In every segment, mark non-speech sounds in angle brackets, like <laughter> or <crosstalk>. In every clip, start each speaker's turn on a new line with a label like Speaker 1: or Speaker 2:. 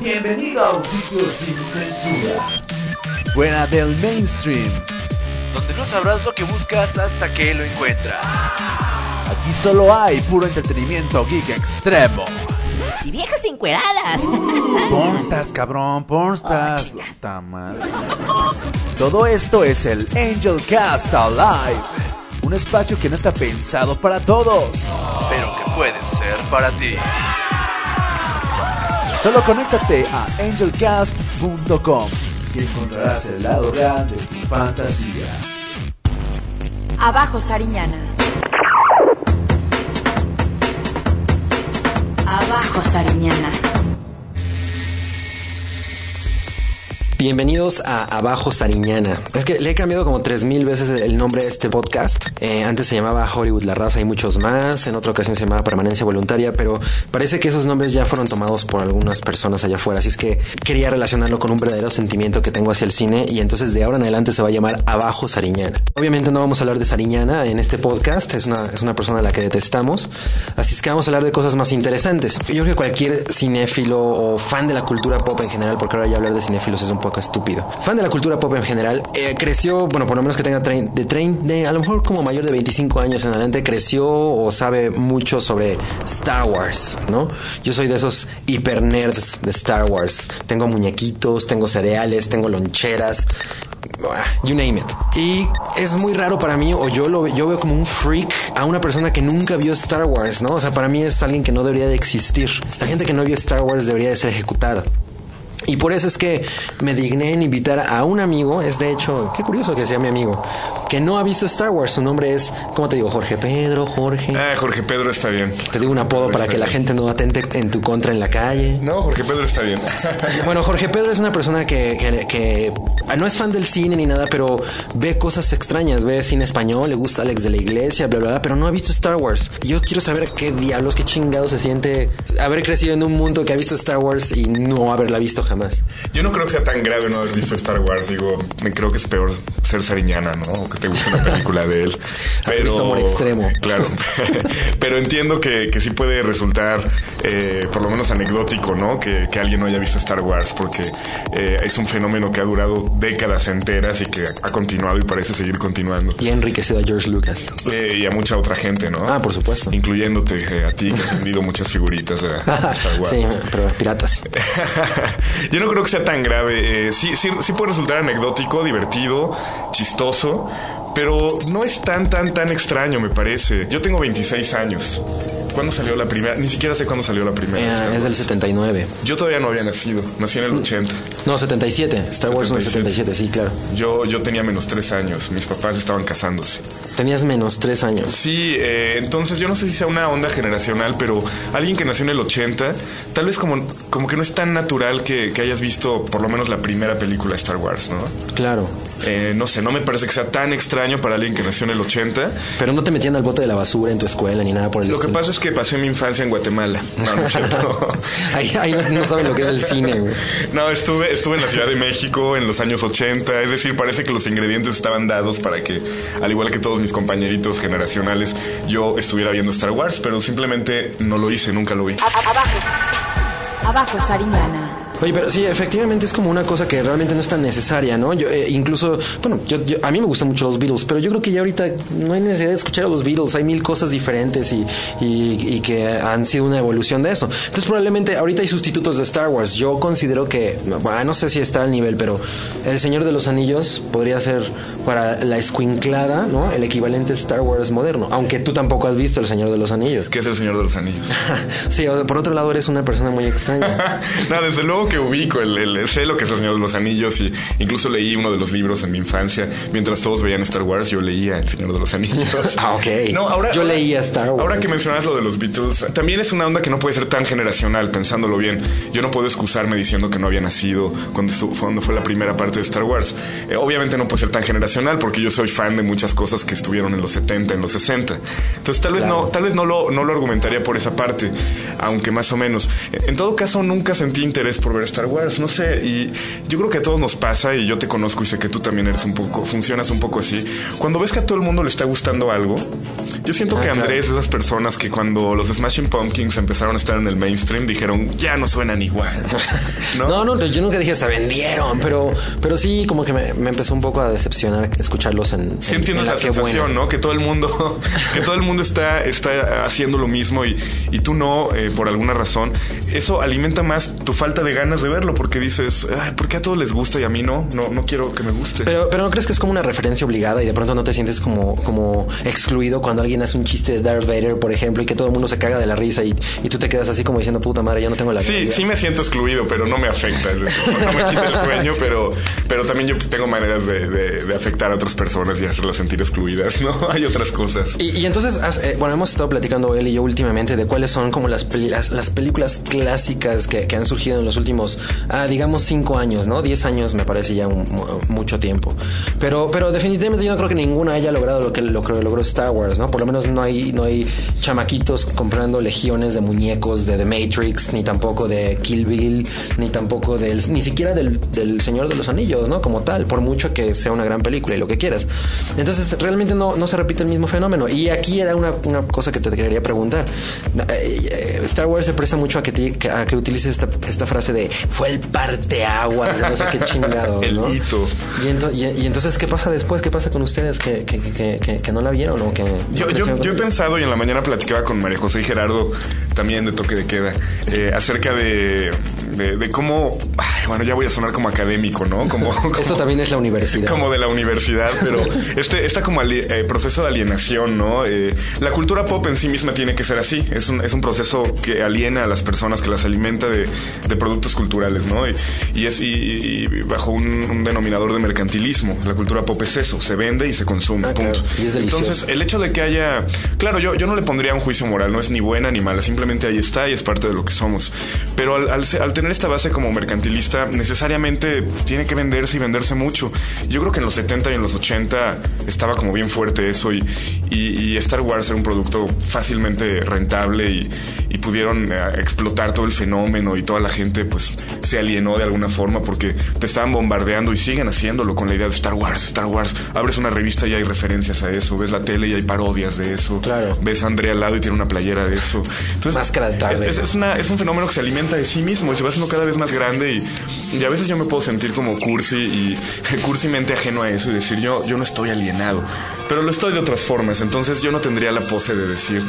Speaker 1: Bienvenido a un sitio sin censura. Fuera del mainstream.
Speaker 2: Donde no sabrás lo que buscas hasta que lo encuentras.
Speaker 1: Aquí solo hay puro entretenimiento geek extremo.
Speaker 3: Y viejas encueradas. <laughs>
Speaker 1: Pornstars, cabrón, pornstars. Puta madre. Todo esto es el Angel Cast Alive. Un espacio que no está pensado para todos.
Speaker 2: Pero que puede ser para ti.
Speaker 1: Solo conéctate a angelcast.com y encontrarás el lado real de tu fantasía.
Speaker 4: Abajo Sariñana. Abajo Sariñana.
Speaker 5: Bienvenidos a Abajo Sariñana. Es que le he cambiado como tres mil veces el nombre de este podcast. Eh, antes se llamaba Hollywood La Raza y muchos más. En otra ocasión se llamaba Permanencia Voluntaria, pero parece que esos nombres ya fueron tomados por algunas personas allá afuera. Así es que quería relacionarlo con un verdadero sentimiento que tengo hacia el cine y entonces de ahora en adelante se va a llamar Abajo Sariñana. Obviamente no vamos a hablar de Sariñana en este podcast. Es una, es una persona a la que detestamos. Así es que vamos a hablar de cosas más interesantes. Yo creo que cualquier cinéfilo o fan de la cultura pop en general, porque ahora ya hablar de cinéfilos es un poco estúpido. Fan de la cultura pop en general, eh, creció, bueno, por lo menos que tenga trein, de, trein, de a lo mejor como mayor de 25 años en adelante, creció o sabe mucho sobre Star Wars, ¿no? Yo soy de esos hiper nerds de Star Wars. Tengo muñequitos, tengo cereales, tengo loncheras, you name it. Y es muy raro para mí, o yo lo yo veo como un freak a una persona que nunca vio Star Wars, ¿no? O sea, para mí es alguien que no debería de existir. La gente que no vio Star Wars debería de ser ejecutada. Y por eso es que me digné en invitar a un amigo, es de hecho, qué curioso que sea mi amigo, que no ha visto Star Wars. Su nombre es, ¿cómo te digo? Jorge Pedro, Jorge.
Speaker 6: Ah, Jorge Pedro está bien.
Speaker 5: Te digo un apodo para que la gente no atente en tu contra en la calle.
Speaker 6: No, Jorge Pedro está bien.
Speaker 5: bueno, Jorge Pedro es una persona que, que, que, no es fan del cine ni nada, pero ve cosas extrañas, ve cine español, le gusta Alex de la Iglesia, bla, bla, bla, pero no ha visto Star Wars. Yo quiero saber qué diablos, qué chingado se siente haber crecido en un mundo que ha visto Star Wars y no haberla visto jamás.
Speaker 6: Yo no creo que sea tan grave no haber visto Star Wars. Digo, me creo que es peor ser Sariñana, ¿no? O que te guste una película de él. <laughs>
Speaker 5: Pero. amor extremo.
Speaker 6: Claro. <laughs> pero entiendo que, que, sí puede resultar, eh, por lo menos anecdótico, ¿no? Que, que, alguien no haya visto Star Wars, porque eh, es un fenómeno que ha durado décadas enteras y que ha continuado y parece seguir continuando.
Speaker 5: Y ha enriquecido a George Lucas.
Speaker 6: Eh, y a mucha otra gente, ¿no?
Speaker 5: Ah, por supuesto.
Speaker 6: Incluyéndote eh, a ti, que has vendido <laughs> muchas figuritas de <laughs> Star Wars.
Speaker 5: sí, pero piratas. <laughs>
Speaker 6: Yo no creo que sea tan grave. Eh, sí, sí, sí puede resultar anecdótico, divertido, chistoso, pero no es tan, tan, tan extraño, me parece. Yo tengo 26 años. ¿Cuándo salió la primera? Ni siquiera sé cuándo salió la primera.
Speaker 5: Eh, es del 79.
Speaker 6: Yo todavía no había nacido. Nací en el 80.
Speaker 5: No, 77. Star Wars no es 77, sí, claro.
Speaker 6: Yo, yo tenía menos 3 años. Mis papás estaban casándose.
Speaker 5: Tenías menos 3 años.
Speaker 6: Sí, eh, entonces yo no sé si sea una onda generacional, pero alguien que nació en el 80, tal vez como, como que no es tan natural que, que hayas visto por lo menos la primera película de Star Wars, ¿no?
Speaker 5: Claro.
Speaker 6: Eh, no sé, no me parece que sea tan extraño para alguien que nació en el 80.
Speaker 5: Pero no te metían al bote de la basura en tu escuela ni nada por el
Speaker 6: Lo
Speaker 5: estilo.
Speaker 6: que pasa es que pasé mi infancia en Guatemala. No, no es cierto. <laughs>
Speaker 5: ahí, ahí no, no, saben lo que es el cine, güey.
Speaker 6: No, estuve, estuve en la Ciudad de México en los años 80. Es decir, parece que los ingredientes estaban dados para que, al igual que todos mis compañeritos generacionales, yo estuviera viendo Star Wars, pero simplemente no lo hice, nunca lo vi.
Speaker 4: Abajo. Abajo, Sariñana.
Speaker 5: Oye, pero sí, efectivamente es como una cosa que realmente no es tan necesaria, ¿no? Yo, eh, incluso, bueno, yo, yo, a mí me gustan mucho los Beatles, pero yo creo que ya ahorita no hay necesidad de escuchar a los Beatles, hay mil cosas diferentes y, y, y, que han sido una evolución de eso. Entonces probablemente ahorita hay sustitutos de Star Wars. Yo considero que, bueno, no sé si está al nivel, pero El Señor de los Anillos podría ser para la escuinclada, ¿no? El equivalente Star Wars moderno, aunque tú tampoco has visto El Señor de los Anillos.
Speaker 6: ¿Qué es El Señor de los Anillos? <laughs>
Speaker 5: sí, por otro lado eres una persona muy extraña. <laughs>
Speaker 6: no, desde luego que ubico, el, el- sé lo que es el Señor de los Anillos y incluso leí uno de los libros en mi infancia. Mientras todos veían Star Wars, yo leía El Señor de los Anillos. <laughs>
Speaker 5: Ah, ok.
Speaker 6: No, ahora,
Speaker 5: Yo leía Star Wars.
Speaker 6: Ahora que mencionas lo de los Beatles, también es una onda que no puede ser tan generacional, pensándolo bien. Yo no puedo excusarme diciendo que no había nacido cuando, cuando fue la primera parte de Star Wars. Eh, obviamente no puede ser tan generacional porque yo soy fan de muchas cosas que estuvieron en los 70, en los 60. Entonces tal vez no, tal vez no lo, no lo argumentaría por esa parte, aunque más o menos. En todo caso, nunca sentí interés por ver Star Wars, no sé, y yo creo que a todos nos pasa, y yo te conozco y sé que tú también eres un poco, funcionas un poco así. Cuando ves que a todo el mundo le está gustando algo, yo siento
Speaker 5: Ah,
Speaker 6: que
Speaker 5: claro.
Speaker 6: Andrés de esas personas que cuando los Smashing Pumpkins empezaron a estar en el mainstream dijeron, ya no suenan igual. <laughs> ¿No?
Speaker 5: No, no, yo nunca dije se vendieron, pero, pero sí como que me, me empezó un poco a decepcionar escucharlos en.
Speaker 6: Sí
Speaker 5: en-
Speaker 6: entiendo
Speaker 5: en la Qué
Speaker 6: sensación,
Speaker 5: Buena.
Speaker 6: ¿no? Que todo el mundo, <laughs> que todo el mundo está, está haciendo lo mismo y, y tú no, eh, por alguna razón. Eso alimenta más tu falta de ganas de verlo porque dices, Ay, ¿por qué a todos les gusta y a mí no? No, no quiero que me guste.
Speaker 5: Pero, pero no crees que es como una referencia obligada y de pronto no te sientes como, como excluido cuando alguien hace un chiste de Darth Vader, por ejemplo, y que todo el mundo se caga de la risa y, y tú te quedas así como diciendo, puta madre, ya no tengo la
Speaker 6: Sí,
Speaker 5: vida".
Speaker 6: sí me siento excluido, pero no me afecta. Es decir, no me quita el sueño, pero, pero también yo tengo maneras de, de- de afectar a otras personas y hacerlas sentir excluidas, ¿no? <laughs> Hay otras cosas.
Speaker 5: Y, y entonces, eh, bueno, hemos estado platicando él y yo últimamente de cuáles son como las, las, las películas clásicas que, que han surgido en los últimos, ah, digamos, cinco años, ¿no? Diez años me parece ya un- mu- mucho tiempo. Pero, pero definitivamente yo no creo que ninguna haya logrado lo que, lo que logró Star Wars, ¿no? Por lo menos no hay, no hay chamaquitos comprando legiones de muñecos de The Matrix, ni tampoco de Kill Bill, ni tampoco del, ni siquiera del, del Señor de los Anillos, ¿no? Como tal, por mucho que sea una gran película y lo que quieras. Entonces, realmente no, no se repite el mismo fenómeno. Y aquí era una, una cosa que te quería preguntar. Eh, eh, Star Wars se presta mucho a que, te- a que utilices esta, esta frase de fue el parteaguas, no sé qué chingado, <laughs>
Speaker 6: hito.
Speaker 5: Y, ento- y- y entonces, ¿qué pasa después? ¿Qué pasa con ustedes que, que, que, no la vieron o que...
Speaker 6: Yo, yo, yo he pensado y en la mañana platicaba con María José y Gerardo, también de toque de queda, eh, acerca de, de, de cómo, bueno, ya voy a sonar como académico, ¿no? Como, <laughs> como-
Speaker 5: Esto también es la universidad.
Speaker 6: como de la universidad, pero este, esta como ali- eh, proceso de alienación, ¿no? Eh, la cultura pop en sí misma tiene que ser así. Es un, es un proceso que aliena a las personas, que las alimenta de, de productos culturales, ¿no? Y, y es y, y bajo un, un denominador de mercantilismo. La cultura pop es eso, se vende y se consume.
Speaker 5: Ah, claro.
Speaker 6: punto.
Speaker 5: Y es.
Speaker 6: Entonces, el hecho de que haya, claro, yo, yo no le pondría un juicio moral, no es ni buena ni mala, simplemente ahí está y es parte de lo que somos. Pero al, al, al tener esta base como mercantilista, necesariamente tiene que venderse y venderse mucho. Yo creo que en los 70 y en los 80 estaba como bien fuerte eso y, y, y Star Wars era un producto fácilmente rentable y, y pudieron eh, explotar todo el fenómeno y toda la gente pues se alienó de alguna forma porque te estaban bombardeando y siguen haciéndolo con la idea de Star Wars, Star Wars. Abres una revista y hay referencias a eso, ves la tele y hay parodias de eso.
Speaker 5: Claro.
Speaker 6: Ves a Andrea al lado y tiene una playera de eso. Entonces,
Speaker 5: Máscara de Darth
Speaker 6: es, es- es una, es un fenómeno que se alimenta de sí mismo y se va haciendo cada vez más grande y, y a veces yo me puedo sentir como cursi y <laughs> cursimente ajeno a eso y decir yo, yo no estoy alienado, pero lo estoy de otras formas, entonces yo no tendría la pose de decir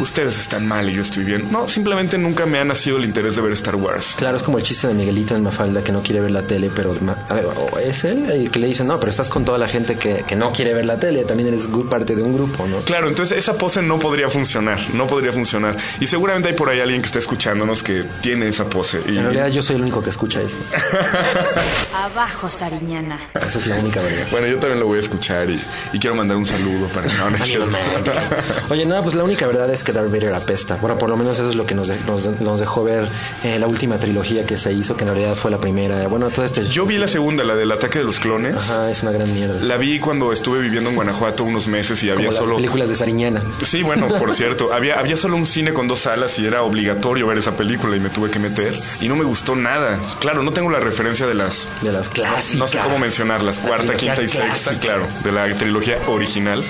Speaker 6: ustedes están mal y yo estoy bien. No, simplemente nunca me ha nacido el interés de ver Star Wars.
Speaker 5: Claro, es como el chiste de Miguelito en Mafalda que no quiere ver la tele, pero o es él el que le dice, no, pero estás con toda la gente que, que no quiere ver la tele, también eres parte de un grupo, ¿no?
Speaker 6: Claro, entonces esa pose no podría funcionar, no podría funcionar. Y seguramente hay por ahí alguien que está escuchándonos que tiene esa pose. Y,
Speaker 5: En realidad yo soy el único que escucha esto. <laughs>
Speaker 4: Abajo, Sariñana.
Speaker 5: Esa es la única verdad.
Speaker 6: bueno, yo también lo voy a escuchar y, y quiero mandar un saludo para no, no. <laughs>
Speaker 5: Oye, no, pues la única verdad es que Darth Vader apesta. Bueno, por lo menos eso es lo que nos, de- nos, nos dejó ver eh, la última trilogía que se hizo, que en realidad fue la primera. Bueno, todo este...
Speaker 6: Yo vi la segunda, la del ataque de los clones.
Speaker 5: Ajá, es una gran mierda.
Speaker 6: La vi cuando estuve viviendo en Guanajuato unos meses y
Speaker 5: Como
Speaker 6: había
Speaker 5: las
Speaker 6: solo.
Speaker 5: películas de Sariñana.
Speaker 6: Sí, bueno, por <laughs> cierto, había, había solo un cine con dos salas y era obligatorio ver esa película y me tuve que meter. Y no me gustó nada. Claro, no tengo la referencia de las.
Speaker 5: De las clásicas.
Speaker 6: No sé cómo mencionarlas,
Speaker 5: La
Speaker 6: cuarta, quinta y sexta, claro, de la trilogía original.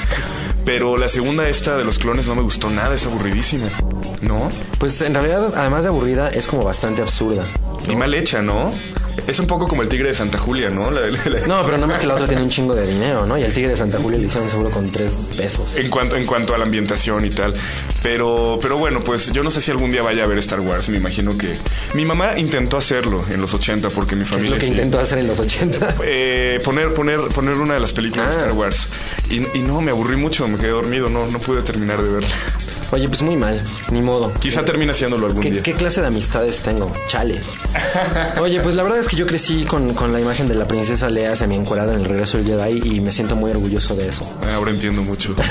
Speaker 6: Pero la segunda, esta de los clones, no me gustó nada, es aburridísima. ¿No?
Speaker 5: Pues en realidad, además de aburrida, es como bastante absurda.
Speaker 6: Y mal hecha, ¿no? Es un poco como el tigre de Santa Julia, ¿no? La- la- la-
Speaker 5: No, pero nada más que la otra tiene un chingo de dinero, ¿no? Y el Tigre de Santa Julia le hicieron seguro con tres pesos.
Speaker 6: En cuanto, en cuanto a la ambientación y tal. Pero, pero bueno, pues yo no sé si algún día vaya a ver Star Wars. Me imagino que. Mi mamá intentó hacerlo en los 80 porque mi
Speaker 5: Es
Speaker 6: familia.
Speaker 5: lo que
Speaker 6: sí.
Speaker 5: intentó hacer en los 80.
Speaker 6: Eh, poner, poner, poner una de las películas de
Speaker 5: Ah.
Speaker 6: Star Wars. Y, y no, me aburrí mucho, me quedé dormido, no, no pude terminar de verla.
Speaker 5: Oye, pues muy mal, ni modo.
Speaker 6: Quizá termine haciéndolo algún
Speaker 5: ¿Qué,
Speaker 6: día.
Speaker 5: qué clase de amistades tengo? Chale. Oye, pues la verdad es que yo crecí con, con la imagen de la princesa Lea semi encuerada en el regreso del Jedi y me siento muy orgulloso de eso.
Speaker 6: Ah, Ahora entiendo mucho. <laughs>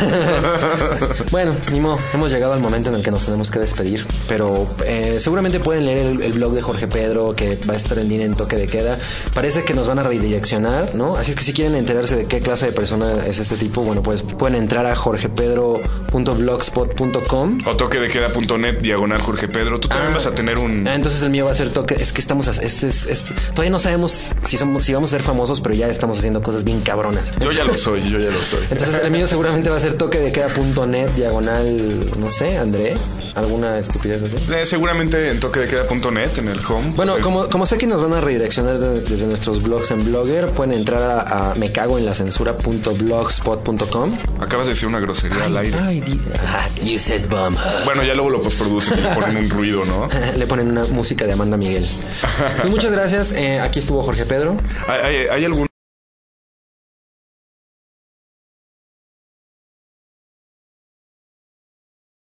Speaker 5: Bueno, ni modo, hemos llegado al momento en el que nos tenemos que despedir, pero eh, seguramente pueden leer el, el blog de Jorge Pedro que va a estar en línea en toque de queda. Parece que nos van a redireccionar, ¿no? Así es que si quieren enterarse de qué clase de persona es este tipo, bueno, pues pueden entrar a jorgepedro.blogspot.com.
Speaker 6: O toque de queda.net, diagonal Jorge Pedro. Tú también
Speaker 5: Ah.
Speaker 6: vas a tener un.
Speaker 5: Ah, entonces el mío va a ser toque. Es que estamos. a- Este es, este- todavía no sabemos si somos, si vamos a ser famosos, pero ya estamos haciendo cosas bien cabronas.
Speaker 6: Yo ya lo soy, yo ya lo soy.
Speaker 5: Entonces el mío seguramente va a ser toque de queda.net, diagonal, no sé, André, alguna estupidez así.
Speaker 6: Eh, seguramente en toque de queda.net, en el home.
Speaker 5: Bueno, como, como sé que nos van a redireccionar de- desde nuestros blogs en Blogger, pueden entrar a, a me cago en la censura.blogspot.com.
Speaker 6: Acabas de decir una grosería al aire.
Speaker 5: Ay, <laughs> you said
Speaker 6: Bueno, ya luego lo postproducen y le ponen un ruido, ¿no? <laughs>
Speaker 5: Le ponen una música de Amanda Miguel. Y <laughs> muchas gracias. eh, aquí estuvo Jorge Pedro.
Speaker 6: ¿Hay, hay- hay algún